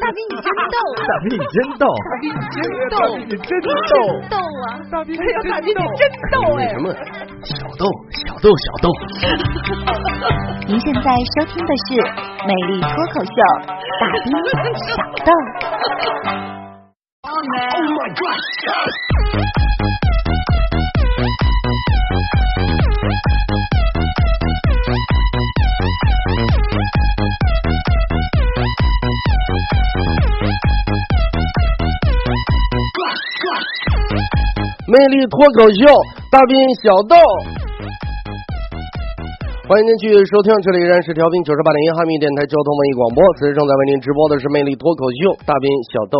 大兵你真逗，大兵你真逗，大兵你真逗，大兵你真逗，逗啊！大兵大兵你真逗哎！什么小豆小豆小豆？您现在收听的是《美丽脱口秀》，大兵小豆。Oh my god！魅力脱口秀，大兵小豆。欢迎您继续收听，这里依然是调频九十八点一哈密电台交通文艺广播。此时正在为您直播的是魅力脱口秀，大兵小豆。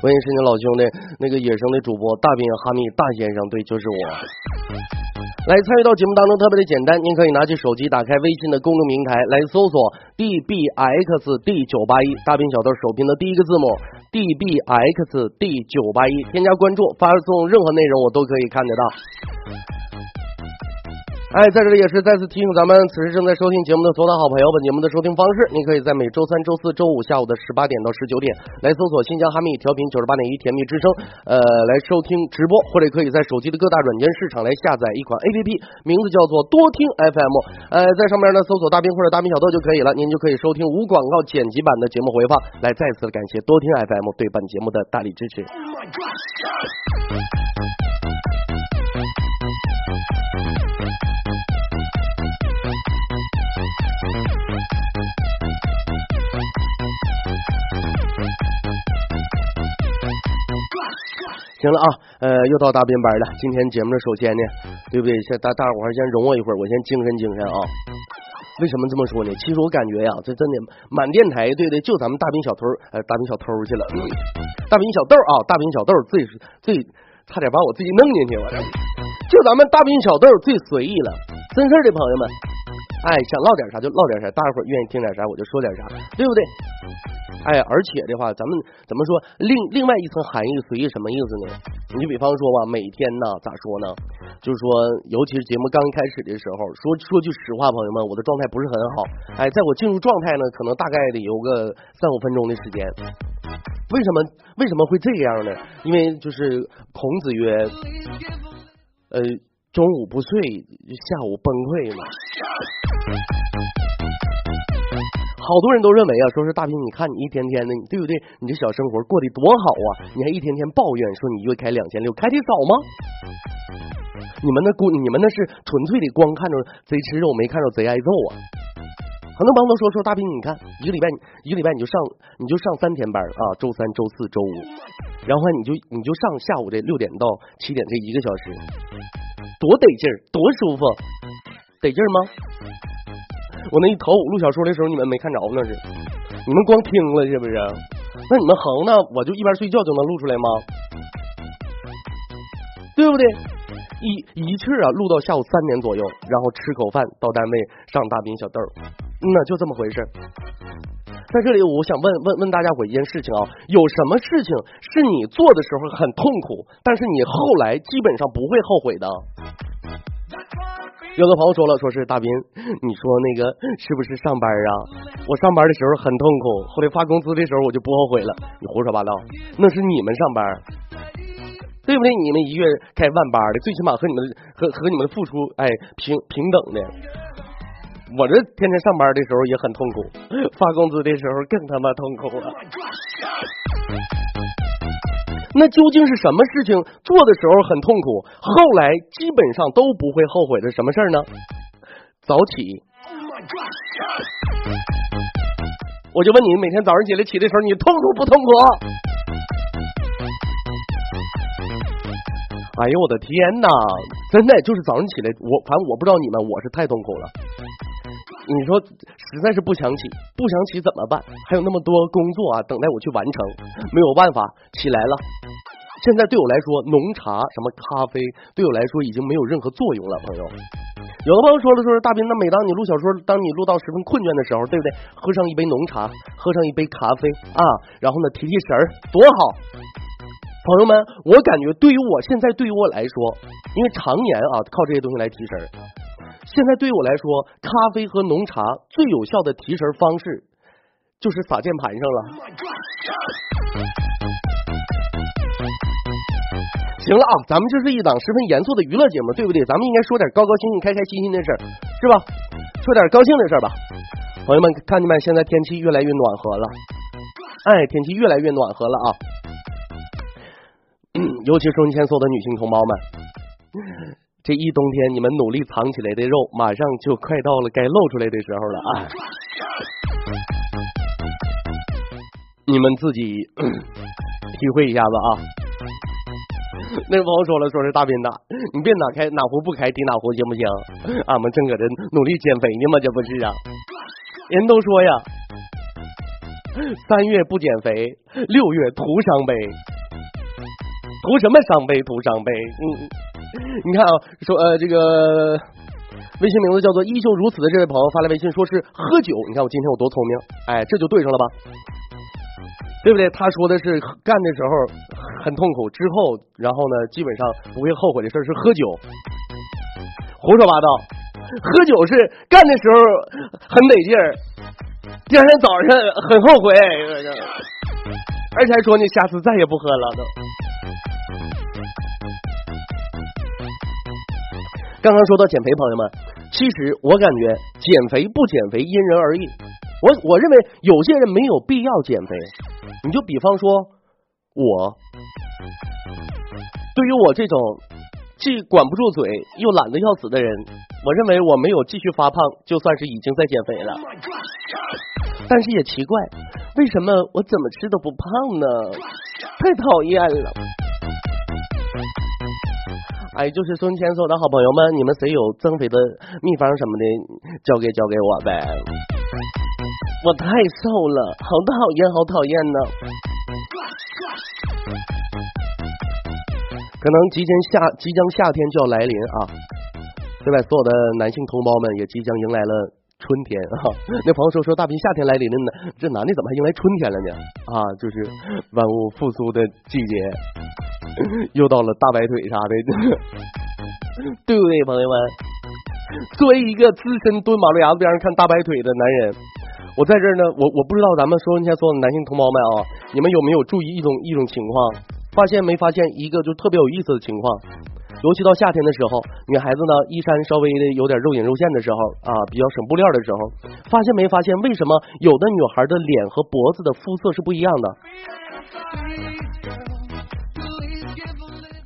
我也是您老兄弟，那个野生的主播大兵哈密大先生，对，就是我。来参与到节目当中特别的简单，您可以拿起手机，打开微信的公众平台来搜索 dbx d 九八一，大兵小豆首拼的第一个字母 dbx d 九八一，添加关注，发送任何内容我都可以看得到。哎，在这里也是再次提醒咱们此时正在收听节目的所有的好朋友，本节目的收听方式，您可以在每周三、周四周五下午的十八点到十九点来搜索新疆哈密调频九十八点一甜蜜之声，呃，来收听直播，或者可以在手机的各大软件市场来下载一款 APP，名字叫做多听 FM，呃，在上面呢搜索大兵或者大兵小豆就可以了，您就可以收听无广告剪辑版的节目回放。来，再次感谢多听 FM 对本节目的大力支持。行了啊，呃，又到大编班了。今天节目的首先呢，对不对？先大大伙儿先容我一会儿，我先精神精神啊。为什么这么说呢？其实我感觉呀，这真的满电台，对不对？就咱们大兵小偷，呃，大兵小偷去了，大兵小豆啊，大兵小豆最最差点把我自己弄进去，我这就咱们大兵小豆最随意了。真事儿的朋友们，哎，想唠点啥就唠点啥，大伙儿愿意听点啥我就说点啥，对不对？哎，而且的话，咱们怎么说？另另外一层含义，随意什么意思呢？你就比方说吧，每天呢，咋说呢？就是说，尤其是节目刚开始的时候，说说句实话，朋友们，我的状态不是很好。哎，在我进入状态呢，可能大概得有个三五分钟的时间。为什么为什么会这样呢？因为就是孔子曰，呃，中午不睡，下午崩溃嘛。好多人都认为啊，说是大兵，你看你一天天的，对不对？你这小生活过得多好啊！你还一天天抱怨说你一个月开两千六，开的少吗？你们那估，你们那是纯粹的光看着贼吃肉，没看着贼挨揍啊！很多朋友都说说大兵，你看一个礼拜一个礼拜你就上你就上三天班啊，周三、周四周五，然后你就你就上下午这六点到七点这一个小时，多得劲儿，多舒服，得劲吗？我那一头录小说的时候，你们没看着那是，你们光听了是不是？那你们横呢，我就一边睡觉就能录出来吗？对不对？一一气啊，录到下午三点左右，然后吃口饭到单位上大兵小豆，那就这么回事。在这里，我想问问问大家伙一件事情啊，有什么事情是你做的时候很痛苦，但是你后来基本上不会后悔的？有的朋友说了，说是大斌，你说那个是不是上班啊？我上班的时候很痛苦，后来发工资的时候我就不后悔了。你胡说八道，那是你们上班，对不对？你们一月开万八的，最起码和你们和和你们的付出哎平平等的。我这天天上班的时候也很痛苦，发工资的时候更他妈痛苦了。那究竟是什么事情做的时候很痛苦，后来基本上都不会后悔的什么事儿呢？早起。我就问你，每天早上起来起的时候，你痛苦不痛苦？哎呦我的天哪！真的就是早上起来，我反正我不知道你们，我是太痛苦了。你说实在是不想起，不想起怎么办？还有那么多工作啊，等待我去完成，没有办法起来了。现在对我来说，浓茶什么咖啡对我来说已经没有任何作用了，朋友。有的朋友说了，说是大斌，那每当你录小说，当你录到十分困倦的时候，对不对？喝上一杯浓茶，喝上一杯咖啡啊，然后呢提提神儿，多好。朋友们，我感觉对于我现在对于我来说，因为常年啊靠这些东西来提神儿，现在对我来说，咖啡和浓茶最有效的提神方式，就是撒键盘上了。行了啊，咱们这是一档十分严肃的娱乐节目，对不对？咱们应该说点高高兴兴、开开心心的事儿，是吧？说点高兴的事儿吧。朋友们，看见没？现在天气越来越暖和了，哎，天气越来越暖和了啊！尤其是前所有的女性同胞们，这一冬天你们努力藏起来的肉，马上就快到了该露出来的时候了啊！你们自己体会一下子啊！那个朋友说了，说是大斌呐，你别哪开哪壶不开提哪壶行不行？俺们正搁这努力减肥呢嘛，这不是啊？人都说呀，三月不减肥，六月徒伤悲。图什么伤悲？图伤悲。嗯，你看啊，说呃这个微信名字叫做依旧如此的这位朋友发来微信，说是喝酒。你看我今天我多聪明，哎，这就对上了吧？对不对？他说的是干的时候很痛苦，之后然后呢，基本上不会后悔的事是喝酒。胡说八道，喝酒是干的时候很得劲儿，第二天早上很后悔，而且还说你下次再也不喝了都。刚刚说到减肥，朋友们，其实我感觉减肥不减肥因人而异。我我认为有些人没有必要减肥。你就比方说，我对于我这种既管不住嘴又懒得要死的人，我认为我没有继续发胖，就算是已经在减肥了。但是也奇怪，为什么我怎么吃都不胖呢？太讨厌了！哎，就是孙千所的好朋友们，你们谁有增肥的秘方什么的，交给交给我呗。我太瘦了，好讨厌，好讨厌呢。可能即将夏，即将夏天就要来临啊，对吧？所有的男性同胞们也即将迎来了春天啊。那朋友说说大兵夏天来临了呢，这男的怎么还迎来春天了呢？啊，就是万物复苏的季节，又到了大白腿啥的，对 不对，朋友们？作为一个资深蹲马路牙子边上看大白腿的男人。我在这儿呢，我我不知道咱们说一下所有的男性同胞们啊，你们有没有注意一种一种情况？发现没发现一个就特别有意思的情况？尤其到夏天的时候，女孩子呢衣衫稍微的有点肉隐肉现的时候啊，比较省布料的时候，发现没发现为什么有的女孩的脸和脖子的肤色是不一样的？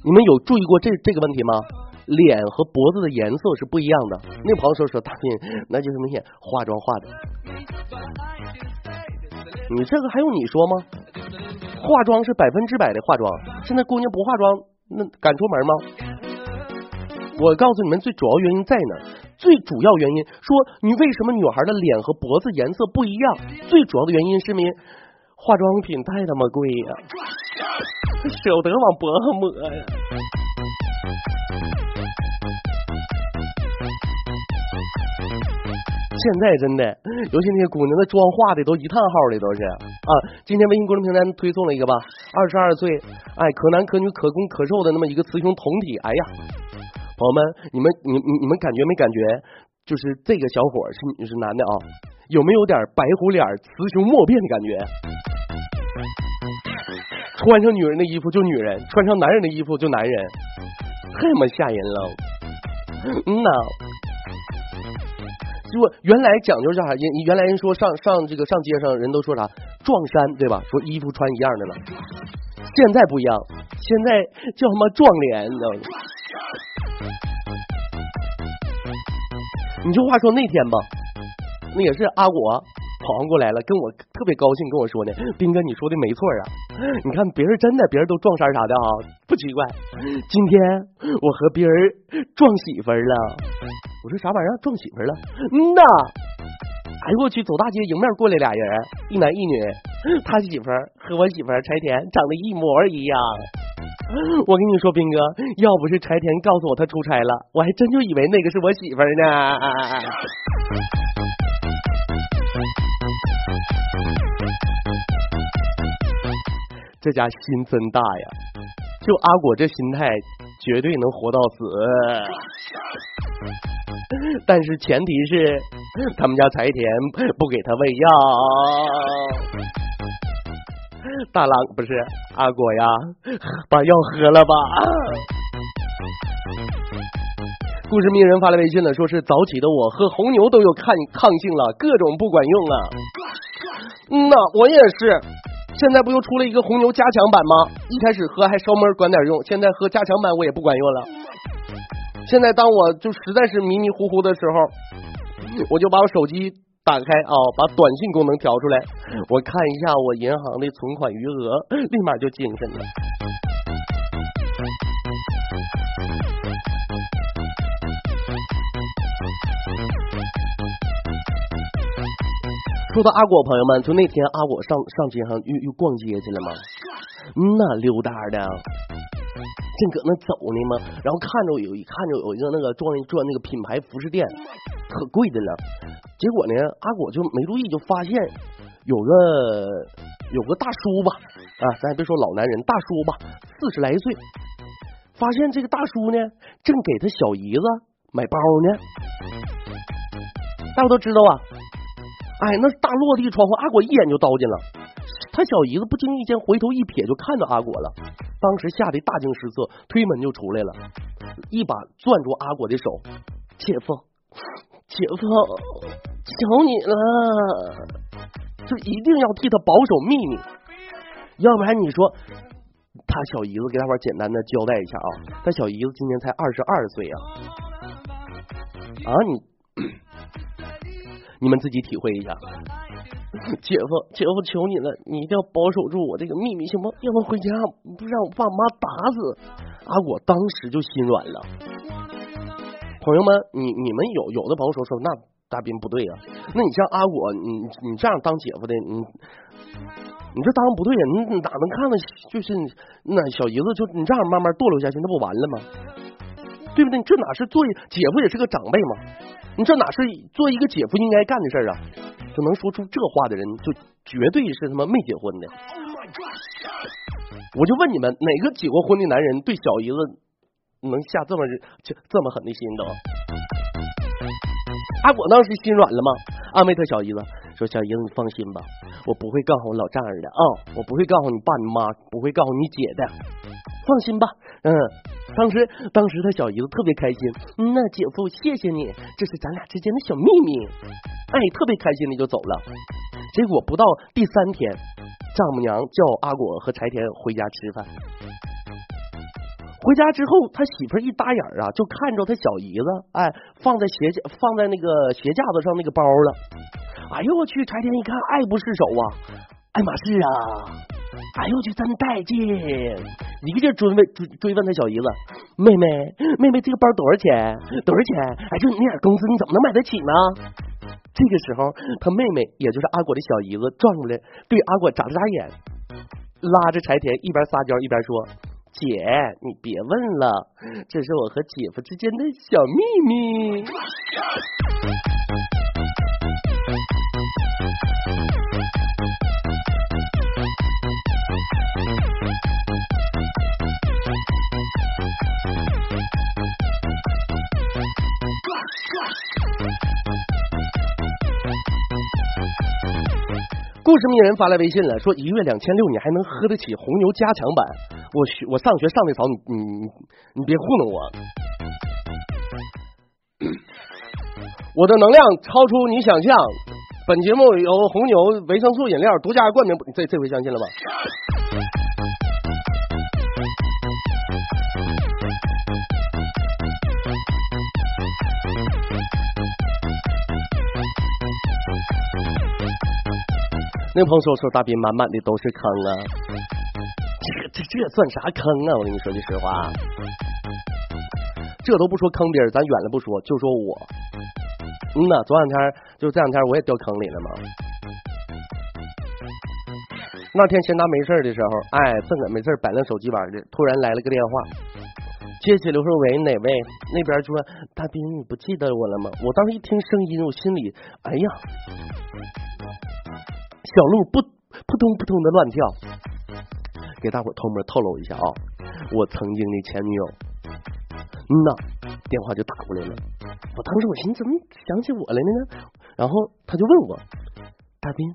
你们有注意过这这个问题吗？脸和脖子的颜色是不一样的。那朋友说说大斌，那就是明显化妆化的。你这个还用你说吗？化妆是百分之百的化妆。现在姑娘不化妆，那敢出门吗？我告诉你们，最主要原因在哪？最主要原因说你为什么女孩的脸和脖子颜色不一样？最主要的原因是因为化妆品太他妈贵呀，舍不得往脖子抹呀。现在真的，尤其那些姑娘，那妆化的都一趟号的，都是啊。今天微信公众平台推送了一个吧，二十二岁，哎，可男可女可攻可受的那么一个雌雄同体。哎呀，朋友们，你们你你你们感觉没感觉？就是这个小伙是是男的啊，有没有点白虎脸、雌雄莫辨的感觉？穿上女人的衣服就女人，穿上男人的衣服就男人，太他妈吓人了。嗯呐。如果原来讲究叫啥？人原来人说上上这个上街上人都说啥撞衫对吧？说衣服穿一样的了。现在不一样，现在叫他妈撞脸，你知道吗？你就话说那天吧，那也是阿果。跑过来了，跟我特别高兴，跟我说呢，斌哥，你说的没错啊，你看别人真的，别人都撞衫啥的哈，不奇怪。今天我和别人撞媳妇了，我说啥玩意儿撞媳妇了？嗯呐，哎呦我去，走大街迎面过来俩人，一男一女，他媳妇和我媳妇柴田长得一模一样。我跟你说，斌哥，要不是柴田告诉我他出差了，我还真就以为那个是我媳妇呢。这家心真大呀！就阿果这心态，绝对能活到死。但是前提是他们家柴田不给他喂药。大郎不是阿果呀，把药喝了吧。故事名人发来微信了，说是早起的我喝红牛都有抗抗性了，各种不管用啊。嗯呐，我也是。现在不又出了一个红牛加强版吗？一开始喝还稍微管点用，现在喝加强版我也不管用了。现在当我就实在是迷迷糊糊的时候，我就把我手机打开啊，把短信功能调出来，我看一下我银行的存款余额，立马就精神了。说到阿果，朋友们，就那天阿果上上街上又又逛街去了吗？嗯呐，溜达的，正搁那走呢嘛，然后看着有一看着有一个那个专专那个品牌服饰店，可贵的了。结果呢，阿果就没注意，就发现有个有个大叔吧，啊，咱也别说老男人，大叔吧，四十来岁，发现这个大叔呢，正给他小姨子买包呢。大家都知道啊。哎，那大落地窗户，阿果一眼就倒进了。他小姨子不经意间回头一瞥，就看到阿果了。当时吓得大惊失色，推门就出来了，一把攥住阿果的手：“姐夫，姐夫，求你了，就一定要替他保守秘密，要不然你说……”他小姨子给大伙简单的交代一下啊，他小姨子今年才二十二岁啊，啊你。你们自己体会一下，姐夫，姐夫，求你了，你一定要保守住我这个秘密，行不？要不回家不让我爸妈打死。阿果当时就心软了。朋友们，你你们有有的朋友说说，那大斌不对呀，那你像阿果，你你这样当姐夫的，你你这当不对呀，你哪能看到就是那小姨子就你这样慢慢堕落下去，那不完了吗？对不对？这哪是做姐夫也是个长辈吗？你这哪是做一个姐夫应该干的事啊？就能说出这话的人，就绝对是他妈没结婚的。我就问你们，哪个结过婚的男人对小姨子能下这么这这么狠的心都？阿果当时心软了吗？安慰他小姨子说：“小姨子，你放心吧，我不会告诉我老丈人的啊，我不会告诉你爸你妈，不会告诉你姐的，放心吧。”嗯。当时，当时他小姨子特别开心。那姐夫，谢谢你，这是咱俩之间的小秘密。哎，特别开心的就走了。结果不到第三天，丈母娘叫阿果和柴田回家吃饭。回家之后，他媳妇一搭眼啊，就看着他小姨子，哎，放在鞋架放在那个鞋架子上那个包了。哎呦我去！柴田一看，爱不释手啊，爱马仕啊。哎呦我去，真带劲！一个劲追问追追问他小姨子，妹妹妹妹，这个包多少钱？多少钱？哎，就你那点工资，你怎么能买得起呢？这个时候，他妹妹也就是阿果的小姨子转过来，对阿果眨了眨眼，拉着柴田一边撒娇一边说：“姐，你别问了，这是我和姐夫之间的小秘密。”故事名人发来微信了，说一月两千六，你还能喝得起红牛加强版？我学我上学上的早，你你你别糊弄我。我的能量超出你想象。本节目由红牛维生素饮料独家冠名，这这回相信了吧？那朋友说说大斌满满的都是坑啊，这这这算啥坑啊？我跟你说句实话，这都不说坑别人，咱远了不说，就说我，嗯呐，昨两天就这两天我也掉坑里了嘛。那天闲达没事的时候，哎，正搁没事摆弄手机玩的，突然来了个电话，接起刘说喂，哪位？那边说大斌，你不记得我了吗？我当时一听声音，我心里哎呀。小鹿不扑通扑通的乱跳，给大伙偷摸透露一下啊，我曾经的前女友，嗯呐，电话就打过来了。我当时我寻思怎么想起我来了呢？然后他就问我，大兵，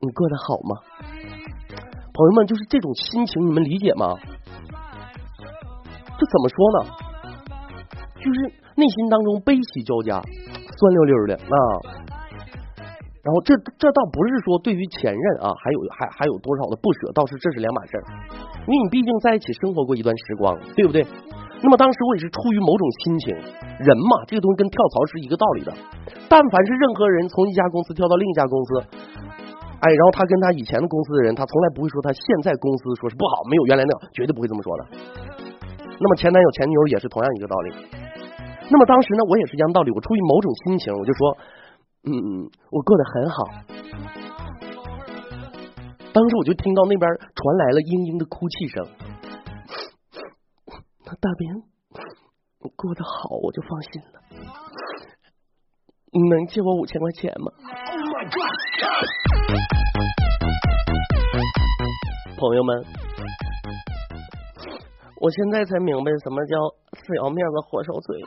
你过得好吗？朋友们，就是这种心情，你们理解吗？这怎么说呢？就是内心当中悲喜交加，酸溜溜的啊。然后这这倒不是说对于前任啊，还有还还有多少的不舍，倒是这是两码事儿。因为你毕竟在一起生活过一段时光，对不对？那么当时我也是出于某种心情，人嘛，这个东西跟跳槽是一个道理的。但凡是任何人从一家公司跳到另一家公司，哎，然后他跟他以前的公司的人，他从来不会说他现在公司说是不好，没有原来那样，绝对不会这么说的。那么前男友前女友也是同样一个道理。那么当时呢，我也是一样道理，我出于某种心情，我就说，嗯嗯，我过得很好。当时我就听到那边传来了嘤嘤的哭泣声。那大兵，我过得好，我就放心了。你能借我五千块钱吗？朋友们，我现在才明白什么叫死要面子活受罪。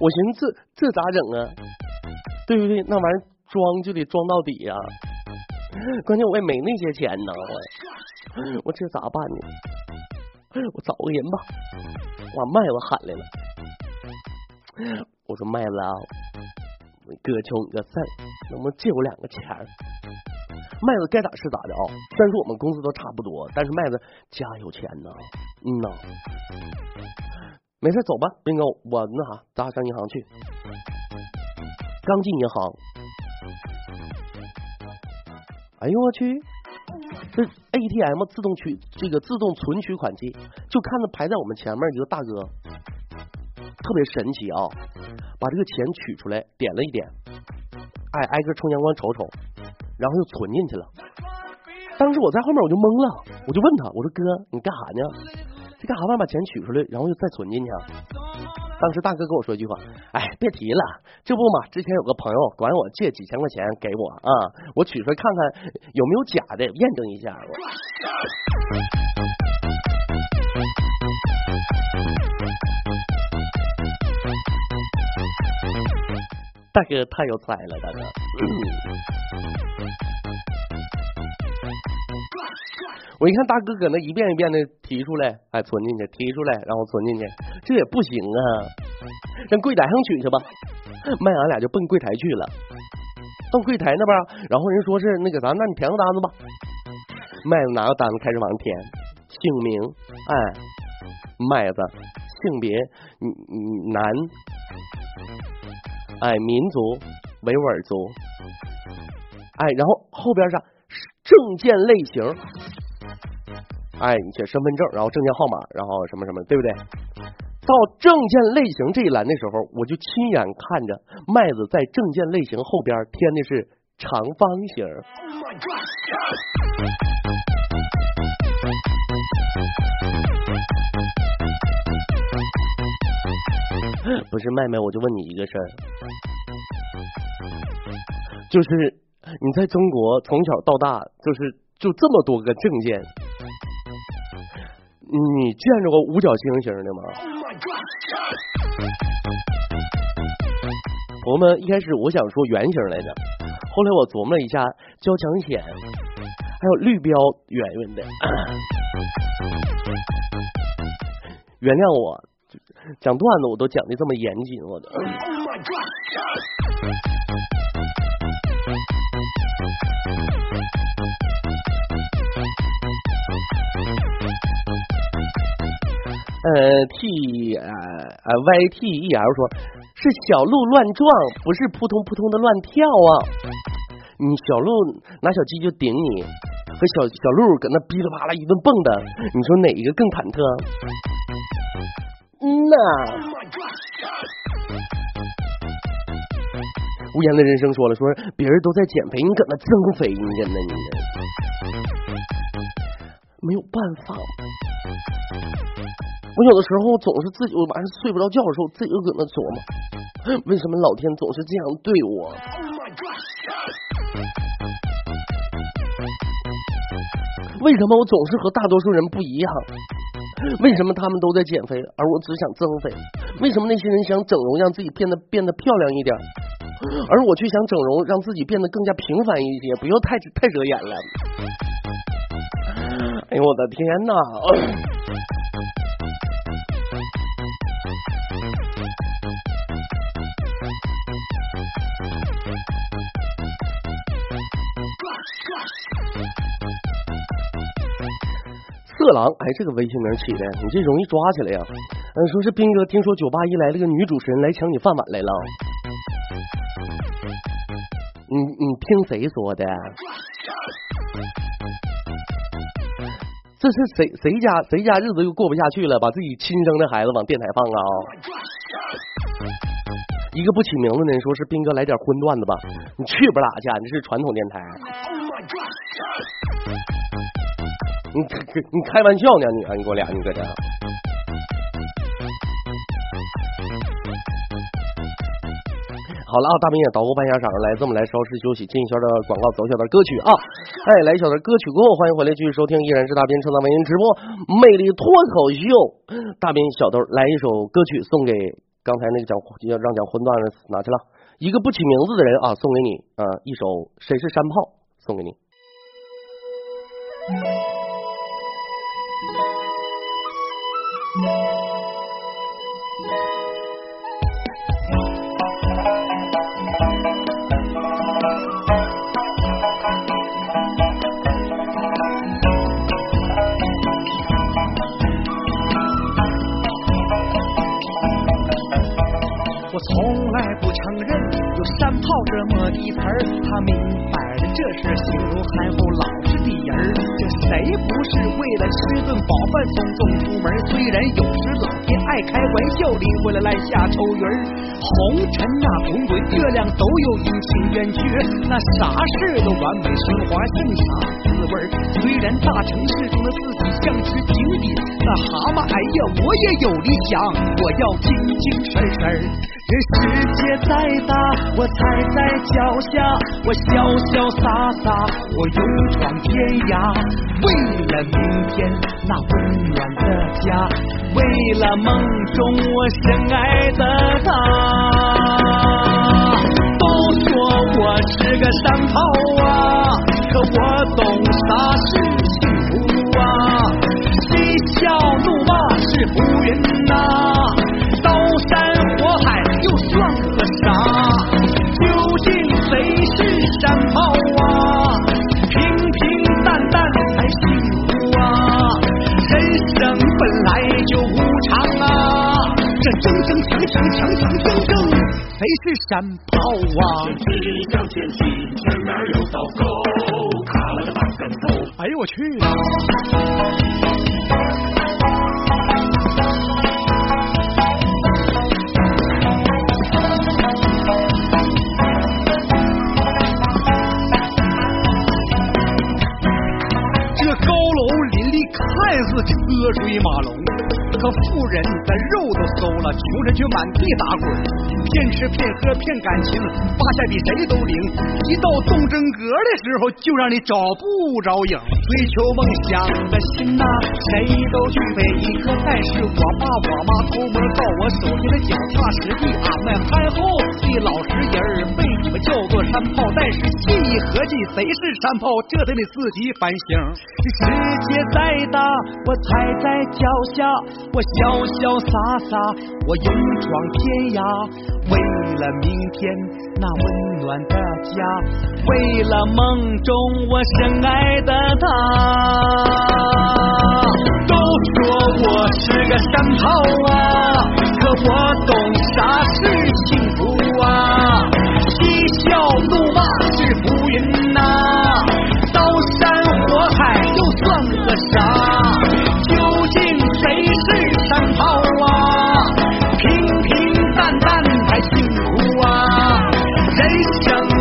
我寻思这这咋整啊？对不对？那玩意儿装就得装到底呀、关键我也没那些钱呢，我我这咋办呢？我找个人吧，我麦子喊来了。我说麦子啊，哥求你个事，能不能借我两个钱？麦子该咋是咋的啊、虽然说我们工资都差不多，但是麦子家有钱呢，嗯呐。没事，走吧，斌哥，我那啥，咱俩上银行去。刚进银行，哎呦我去，这 ATM 自动取这个自动存取款机，就看着排在我们前面一个大哥，特别神奇啊，把这个钱取出来，点了一点，哎，挨个冲阳光瞅瞅，然后又存进去了。当时我在后面我就懵了，我就问他，我说哥，你干啥呢？干啥玩意儿把钱取出来，然后又再存进去啊？当时大哥跟我说一句话，哎，别提了，这不嘛，之前有个朋友管我借几千块钱给我啊，我取出来看看有没有假的，验证一下。我大哥太有才了，大哥。我一看大哥搁那一遍一遍的提出来，哎，存进去，提出来，然后存进去，这也不行啊，让柜台上取去吧。麦俺俩就奔柜台去了，到柜台那边，然后人说是那个啥，那你填个单子吧。麦子拿个单子开始往上填，姓名，哎，麦子，性别，男，哎，民族维吾尔族，哎，然后后边是证件类型，哎，你写身份证，然后证件号码，然后什么什么，对不对？到证件类型这一栏的时候，我就亲眼看着麦子在证件类型后边填的是长方形。不是麦麦，我就问你一个事儿，就是你在中国从小到大，就是就这么多个证件，你见着过五角星形的吗？朋友们，一开始我想说圆形来着，后来我琢磨了一下，交强险还有绿标圆圆的，原谅我讲段子我都讲的这么严谨，我都。呃，T 呃呃 Y T E L 说，是小鹿乱撞，不是扑通扑通的乱跳啊！你小鹿拿小鸡就顶你，和小小鹿搁那噼里啪啦一顿蹦的，你说哪一个更忐忑？嗯呐。无言的人生说了，说别人都在减肥，你搁那增肥，你真的你没有办法。我有的时候总是自己，我晚上睡不着觉的时候，自己就搁那琢磨，为什么老天总是这样对我？为什么我总是和大多数人不一样？为什么他们都在减肥，而我只想增肥？为什么那些人想整容让自己变得变得漂亮一点，而我却想整容让自己变得更加平凡一些，不要太太惹眼了？哎呦我的天哪！色狼，哎，这个微信名起的，你这容易抓起来呀。嗯，说是斌哥，听说酒吧一来了个女主持人来抢你饭碗来了。你你听谁说的？这是谁谁家谁家日子又过不下去了，把自己亲生的孩子往电台放啊？一个不起名字的人说是斌哥来点荤段子吧，你去不拉去？你这是传统电台。你你开玩笑呢？你啊，你给我俩，你搁这。好了啊，大明也捣鼓半下场来，这么来稍事休息，进一圈的广告，走一小段歌曲啊。哎，来一小段歌曲过后，欢迎回来继续收听，依然是大斌正在为您直播魅力脱口秀。大斌小豆来一首歌曲送给刚才那个讲要让讲荤段的哪去了，一个不起名字的人啊，送给你啊一首谁是山炮送给你。我从来不承认有山炮这么的词儿，他明摆着这是形容憨厚老实的人儿。这谁不是为了吃顿饱饭匆匆出门？虽然有时老天爱开玩笑，临回来来下愁云儿。红尘那滚滚，月亮都有阴晴圆缺，那啥事都完美升华，正啥滋味儿？虽然大城市中的自己像只井底那蛤蟆，哎呀，我也有理想，我要精精神神。这世界再大，我踩在脚下，我潇潇洒洒，我勇闯天涯。为了明天那温暖的家，为了梦中我深爱的他。都说我是个山炮谁是山炮啊？只向前进，前面有道沟，卡了个大跟头。哎呦我去！这高楼林立，看似车水马龙，可富人的肉都馊了，穷人却满地打滚，骗吃骗喝骗感情，发下比谁都灵。一到动真格的时候，就让你找不着影。追求梦想的心呐、谁都具备一颗，但是我爸我妈偷摸到我手心的脚踏实地，俺们憨厚的老实人儿被你们叫做山炮，但是细一合计，谁是山炮，这得你自己反省。世界再大，我踩在脚下，我潇潇洒洒，我勇闯天涯。为了明天那温暖的家，为了梦中我深爱的他。都说我是个山炮啊，可我懂啥是幸福啊？嬉笑怒骂是浮云呐、刀山火海又算个啥？究竟谁是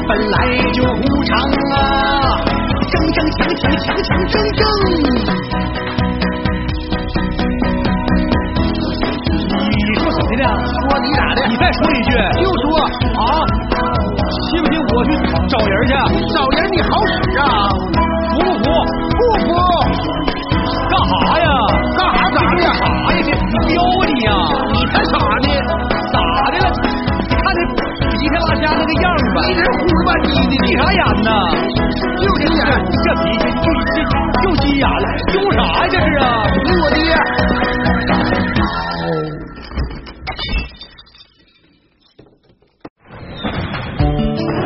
本来就无常啊！争争抢抢抢抢争争。你说谁呢？说你咋的。你再说一句。又说啊，啥眼呢？就这眼，这脾气就就就急眼了，凶啥呀？这是啊？你我爹。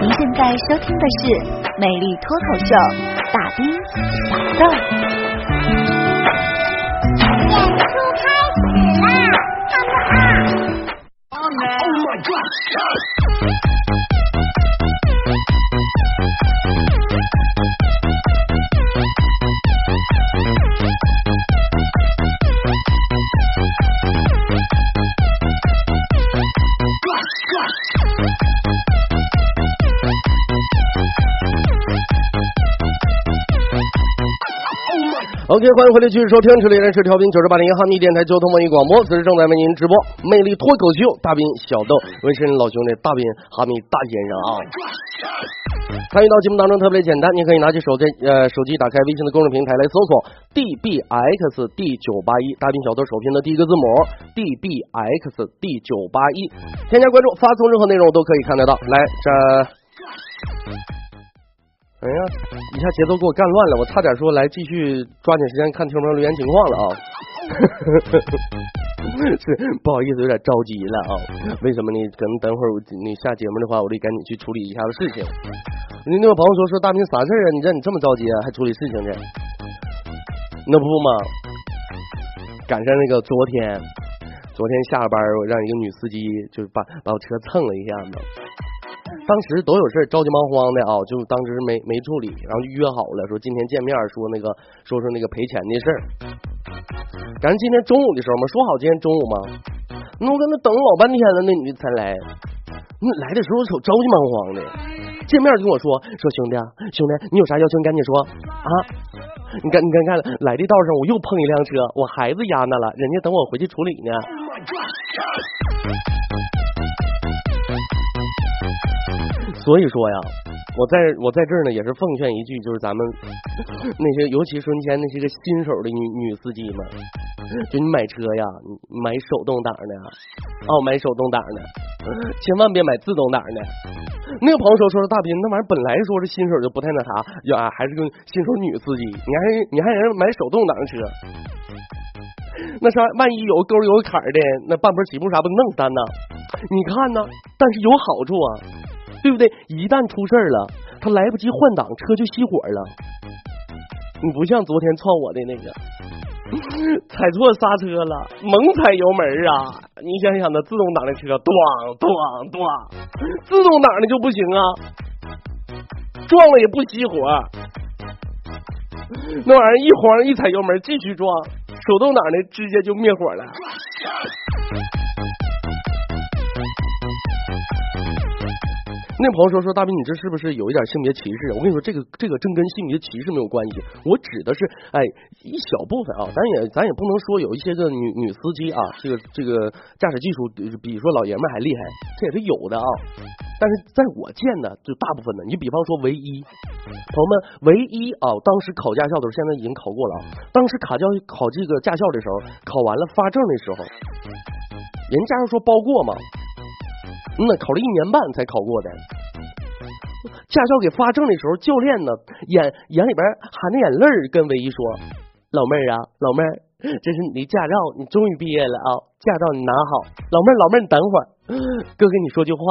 您现在收听的是《美丽脱口秀》，大兵小豆。！Oh 欢迎回来继续收听，这里是调频九十八点一哈密电台交通文艺广播，此时正在为您直播魅力脱口秀大兵小豆，纹身老兄弟大兵哈密大先生啊。参与到节目当中特别简单，您可以拿起手机呃手机打开微信的公众平台来搜索 dbx d 九八一大兵小豆首拼的第一个字母 dbx d 九八一，添加关注，发送任何内容都可以看得到。来这。哎呀，一下节奏给我干乱了，我差点说来继续抓紧时间看听众留言情况了啊！是不好意思，有点着急了啊。为什么呢？可能等会儿你下节目的话，我得赶紧去处理一下子事情。你那个朋友说说大兵啥事儿啊？你这你这么着急啊？还处理事情去？那不嘛，赶上那个昨天，昨天下班我让一个女司机就是把把我车蹭了一下子。当时都有事着急忙慌的啊，就当时没没处理，然后就约好了说今天见面说那个说说那个赔钱的事儿。咱今天中午的时候嘛，说好今天中午嘛，那我搁那等老半天了，那女的才来。那来的时候瞅着急忙慌的，见面就跟我说说兄弟，兄弟你有啥要求你赶紧说啊。你看你看看来的道上我又碰一辆车，我孩子压那了，人家等我回去处理呢。所以说呀，我在我在这儿呢，也是奉劝一句，就是咱们 那些，尤其春天那些个新手的女女司机们，就你买车呀，你买手动挡的，哦，买手动挡的，千万别买自动挡的。那个朋友说说大斌，那玩意儿本来说是新手就不太那啥，呀，还是个新手女司机，你还你还让人买手动挡车，那啥，万一有沟有坎的，那半坡起步啥不弄死咱呢？你看呢？但是有好处啊。对不对？一旦出事儿了，他来不及换挡，车就熄火了。你不像昨天撞我的那个，踩错刹车了，猛踩油门啊！你想想，那自动挡的车，咣咣咣，自动挡的就不行啊，撞了也不熄火，那玩意儿一慌一踩油门继续撞，手动挡的直接就灭火了。那朋友说说大兵，你这是不是有一点性别歧视？我跟你说，这个这个真跟性别歧视没有关系，我指的是哎一小部分啊，咱也咱也不能说有一些个女女司机啊，这个这个驾驶技术比说老爷们还厉害，这也是有的啊。但是在我见的就大部分的，你比方说唯一朋友们，唯一啊，当时考驾校的时候，现在已经考过了啊。当时考教考这个驾校的时候，考完了发证的时候，人驾校说包过嘛？那考了一年半才考过的，驾校给发证的时候，教练呢眼眼里边含着眼泪跟唯一说：“老妹儿啊，老妹儿，这是你的驾照，你终于毕业了啊，驾照你拿好。老妹儿，老妹儿，你等会儿，哥跟你说句话，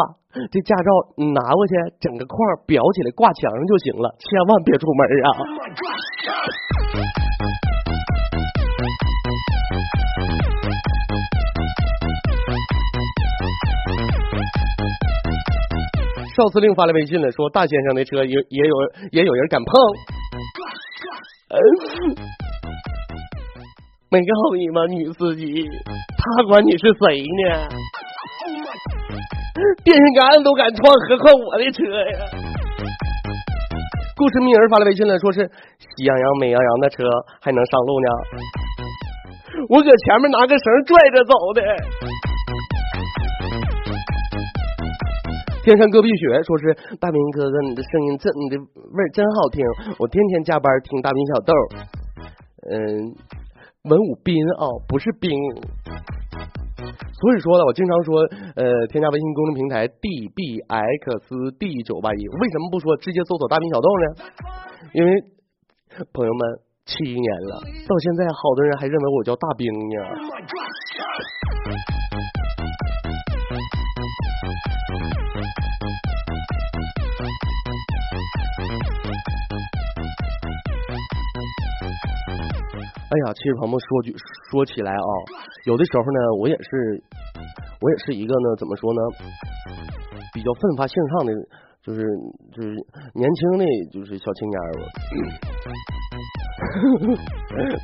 这驾照你拿过去，整个框裱起来挂墙上就行了，千万别出门啊。”邵司令发来微信了，说大先生的车也也有也有人敢碰，没告诉你吗？女司机，他管你是谁呢？电线杆都敢撞，何况我的车呀？故事蜜儿发来微信了，说是喜羊羊美羊羊的车还能上路呢，我搁前面拿个绳拽着走的。天山戈壁雪说是大明哥哥，你的声音真，你的味儿真好听，我天天加班听大兵小豆。嗯，文武斌啊，不是兵。所以说呢，我经常说，呃，添加微信公众平台 d b x d 九八一，为什么不说直接搜索大兵小豆呢？因为朋友们，七年了，到现在好多人还认为我叫大兵呢。哎呀，其实朋友说句说起来啊，有的时候呢，我也是，我也是一个呢，怎么说呢，比较奋发向上的，就是就是年轻的，就是小青年儿。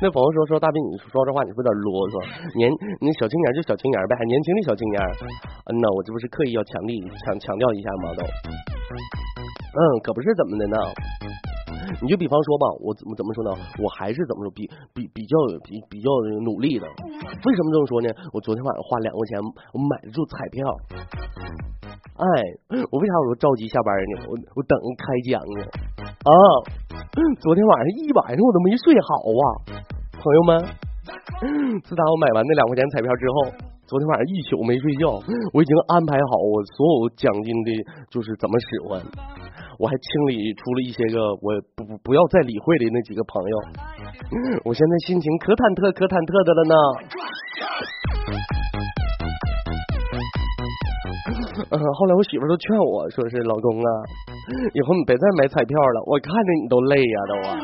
那朋友说说大斌，你说这话你是不是有点啰嗦？年那小青年就小青年呗，还年轻的小青年。嗯呐，我这不是刻意要强力强强调一下吗？都，嗯，可不是怎么的呢。你就比方说吧，我怎么怎么说呢？我还是怎么说比比比较比比较努力的。为什么这么说呢？我昨天晚上花两块钱，我买了注彩票。哎，我为啥我说着急下班呢？我我等开奖呢。啊，昨天晚上一晚上我都没睡好啊，朋友们。自打我买完那两块钱彩票之后，昨天晚上一宿没睡觉，我已经安排好我所有奖金的，就是怎么使唤。我还清理出了一些个我不不要再理会的那几个朋友，我现在心情可忐忑可忐忑的了呢。嗯，后来我媳妇都劝我说是老公啊，以后你别再买彩票了，我看着你都累呀都啊。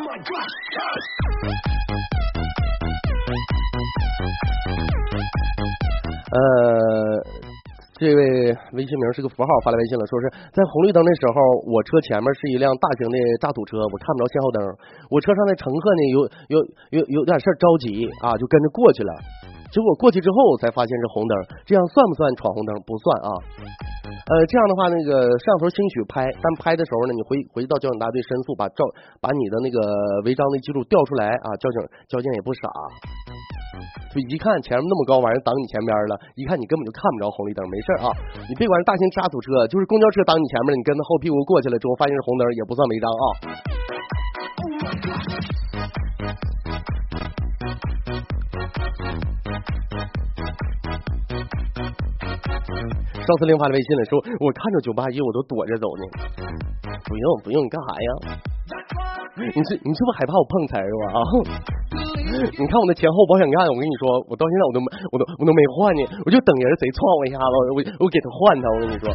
呃。这位微信名是个符号，发来微信了，说是在红绿灯的时候，我车前面是一辆大型的大土车，我看不着信号灯，我车上的乘客呢有有有有点事着急啊，就跟着过去了，结果过去之后才发现是红灯，这样算不算闯红灯？不算啊。呃，这样的话，那个摄像头兴许拍，但拍的时候呢，你回回到交警大队申诉，把照把你的那个违章的记录调出来啊，交警交警也不傻。就一看前面那么高玩意挡你前边了，一看你根本就看不着红绿灯，没事啊，你别管是大型渣土车，就是公交车挡你前面了，你跟着后屁股过去了之后，发现是红灯也不算违章啊。赵司令发的微信了，说我看着九八一我都躲着走呢。不用不用，你干啥呀？你是你是不是害怕我碰瓷是吧？啊？你看我那前后保险杠，我跟你说，我到现在我都没，我都我都没换呢，我就等人贼撞我一下子，我我给他换他，我跟你说。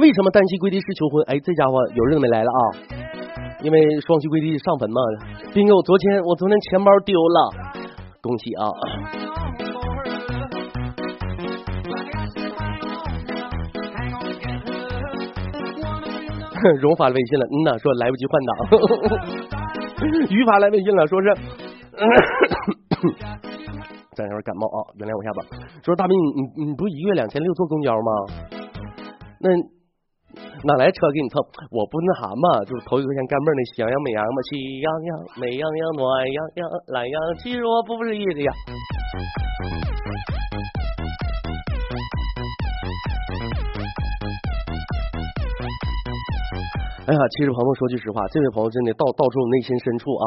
为什么单膝跪地式求婚？哎，这家伙有日子没来了啊！因为双膝跪地上坟嘛。斌哥，我昨天我昨天钱包丢了，恭喜啊！荣发微信了，嗯呐，说来不及换挡。于发来微信了，说是，咱有点感冒啊，原谅我一下吧。说大斌，你你你不一个月两千六坐公交吗？那哪来车给你蹭？我不那啥嘛，就是头一个先干妹那喜羊羊美羊羊嘛，喜羊羊美羊羊暖羊羊懒羊，其实我不是一个呀。哎呀，其实朋友说句实话，这位朋友真的道道出我内心深处啊，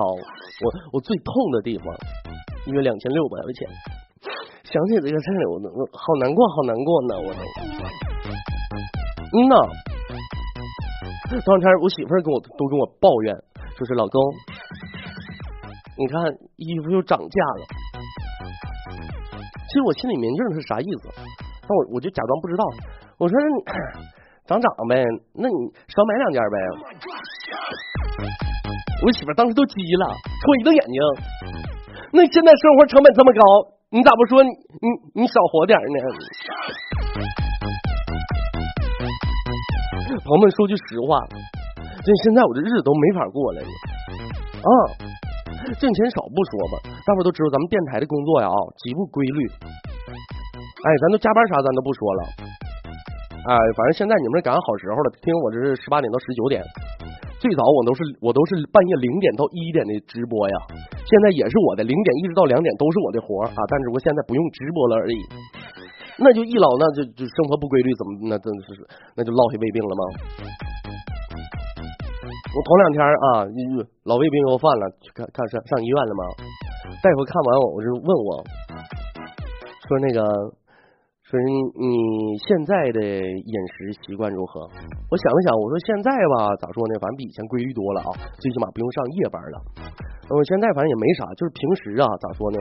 我我最痛的地方，因为两千六百块钱，想起这个事儿，我我好难过，好难过呢，我都。嗯呐，这两天我媳妇跟我都跟我抱怨，说是老公，你看衣服又涨价了。其实我心里明镜是啥意思，但我我就假装不知道，我说。涨涨呗，那你少买两件呗。我媳妇当时都急了，戳一瞪眼睛。那现在生活成本这么高，你咋不说你你少活点呢？朋友们说句实话，这现在我这日子都没法过了。啊，挣钱少不说吧，大伙都知道咱们电台的工作呀啊极不规律。哎，咱都加班啥咱都不说了。哎，反正现在你们赶上好时候了，听我这是十八点到十九点，最早我都是我都是半夜零点到一点的直播呀，现在也是我的零点一直到两点都是我的活啊，但只不过现在不用直播了而已。那就一老那就就生活不规律，怎么那真是那就落下胃病了吗？我头两天啊，老胃病又犯了，去看看上上医院了吗？大夫看完我，我就问我，说那个，说你现在的饮食习惯如何？我想了想，我说现在吧，咋说呢？反正比以前规律多了啊，最起码不用上夜班了。我现在反正也没啥，就是平时啊，咋说呢？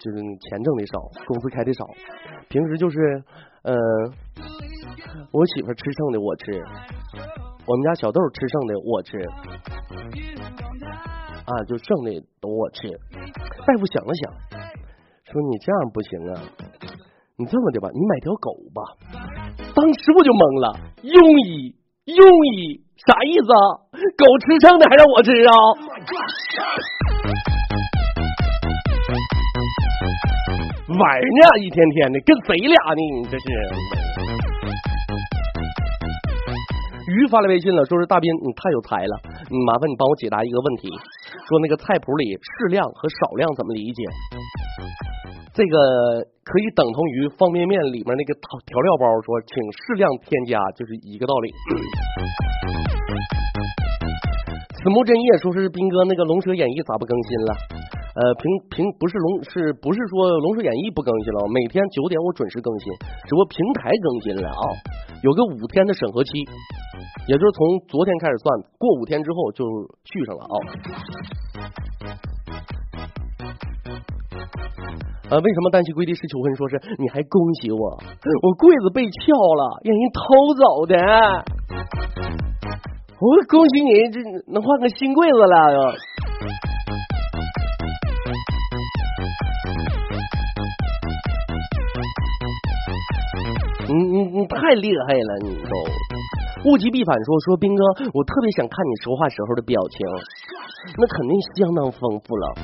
就是钱挣的少，工资开的少，平时就是，呃，我媳妇吃剩的我吃，我们家小豆吃剩的我吃，啊，就剩的都我吃。大夫想了想，说你这样不行啊，你这么的吧，你买条狗吧。当时我就懵了，庸医，庸医，啥意思啊？狗吃剩的还让我吃啊？玩呢，一天天的跟谁俩呢？你这是。鱼发来微信了，说是大斌，你太有才了，你麻烦你帮我解答一个问题，说那个菜谱里适量和少量怎么理解？这个可以等同于方便面里面那个调调料包，说请适量添加，就是一个道理。此木真叶说是斌哥那个龙蛇演义咋不更新了？呃，平平不是龙是不是说龙蛇演义不更新了？每天九点我准时更新，只不过平台更新了啊，有个五天的审核期，也就是从昨天开始算，过五天之后就续上了啊。呃，为什么单膝跪地是求婚？说是你还恭喜我，我柜子被撬了，让人偷走的。我恭喜你，这能换个新柜子了。你你你太厉害了，你都物极必反。说说斌哥，我特别想看你说话时候的表情，那肯定相当丰富了。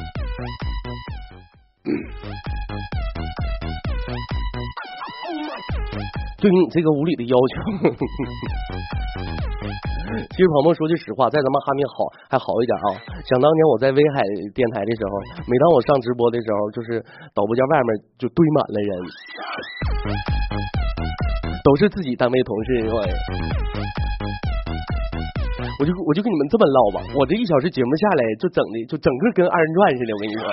对于你这个无理的要求，其实鹏鹏说句实话，在咱们哈密好还好一点啊。想当年我在威海电台的时候，每当我上直播的时候，就是导播间外面就堆满了人，都是自己单位同事。我我就我就跟你们这么唠吧，我这一小时节目下来，就整的就整个跟二人转似的。我跟你说。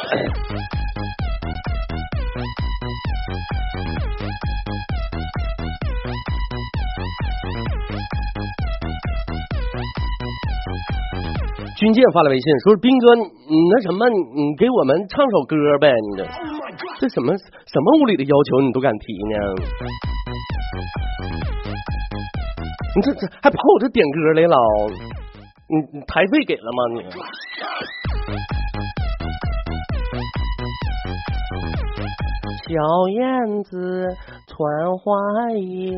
军舰发来微信说：“兵哥，你那什么，你给我们唱首歌呗？你这这什么什么无理的要求，你都敢提呢？你这这还跑我这点歌来了？你你台费给了吗？你小燕子穿花衣。”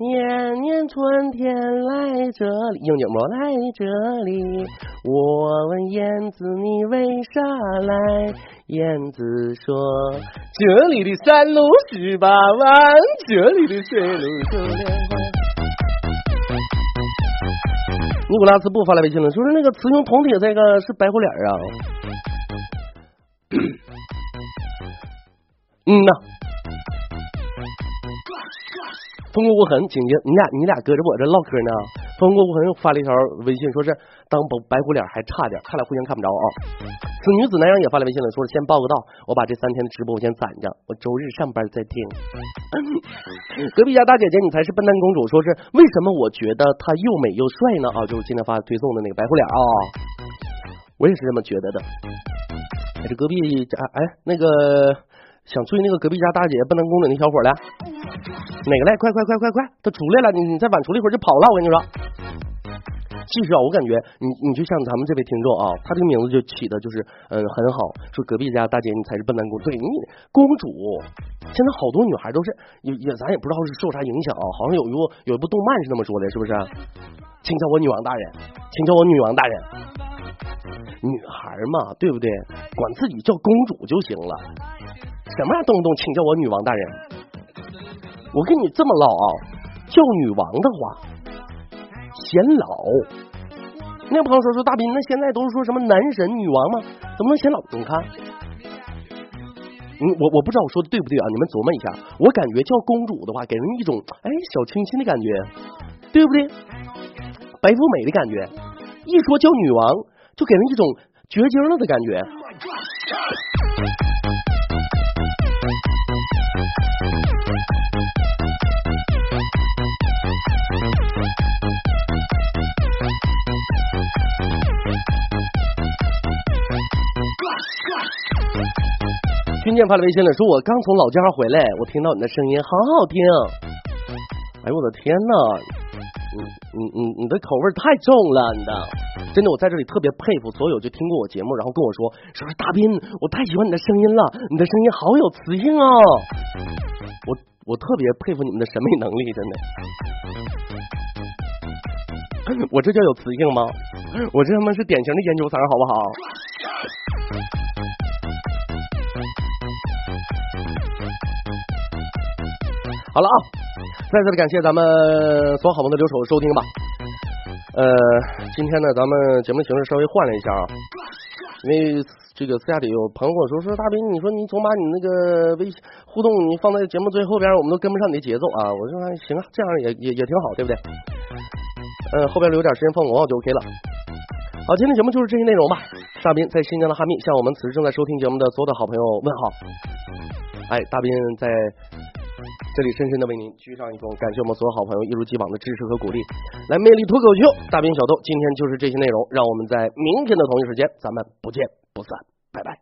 年年春天来这里，应景不来这里。我问燕子你为啥来？燕子说这里的山路十八弯，这里的水路九连环。尼古拉斯布发来微信了，说是那个雌雄同体这个是白虎脸啊。嗯呐。风过无痕，紧接你俩你俩搁着我这唠嗑呢。风过无痕又发了一条微信，说是当白白虎脸还差点，看来互相看不着啊。此女子男阳也发来微信了，说是先报个到，我把这三天的直播我先攒着，我周日上班再听。隔壁家大姐姐，你才是笨蛋公主。说是为什么我觉得她又美又帅呢？啊，就是今天发推送的那个白虎脸啊，我也是这么觉得的。这隔壁家哎那个。想追那个隔壁家大姐不能公主那小伙来，哪个来？快快快快快，他出来了！你你再晚出来一会儿就跑了。我跟你说，其实啊，我感觉你你就像咱们这位听众啊，他这个名字就起的就是嗯很好。说隔壁家大姐你才是笨蛋公主，对你公主。现在好多女孩都是也也咱也不知道是受啥影响啊，好像有一部有一部动漫是那么说的，是不是？请叫我女王大人，请叫我女王大人。女孩嘛，对不对？管自己叫公主就行了。什么动不动请叫我女王大人？我跟你这么唠啊，叫女王的话显老。那朋友说说大斌，那现在都是说什么男神女王吗？怎么能显老？你看，嗯，我我不知道我说的对不对啊？你们琢磨一下。我感觉叫公主的话，给人一种哎小清新的感觉，对不对？白富美的感觉。一说叫女王，就给人一种绝经了的感觉。军舰发来微信了，说我刚从老家回来，我听到你的声音好好听。哎呦我的天呐，你你你你的口味太重了，你的真的，我在这里特别佩服所有就听过我节目，然后跟我说说是大斌，我太喜欢你的声音了，你的声音好有磁性哦。我我特别佩服你们的审美能力，真的。我这叫有磁性吗？我这他妈是典型的研究生，好不好？好了啊，再次的感谢咱们所有好朋友的留守收听吧。呃，今天呢，咱们节目形式稍微换了一下啊，因为这个私下里有朋友跟我说说大斌，你说你总把你那个微信互动你放在节目最后边，我们都跟不上你的节奏啊。我说行啊，这样也也也挺好，对不对？呃，后边留点时间放广告就 OK 了。好，今天节目就是这些内容吧。大斌在新疆的哈密向我们此时正在收听节目的所有的好朋友问好。哎，大斌在。这里深深的为您鞠上一躬，感谢我们所有好朋友一如既往的支持和鼓励。来，魅力脱口秀，大兵小豆，今天就是这些内容，让我们在明天的同一时间，咱们不见不散，拜拜。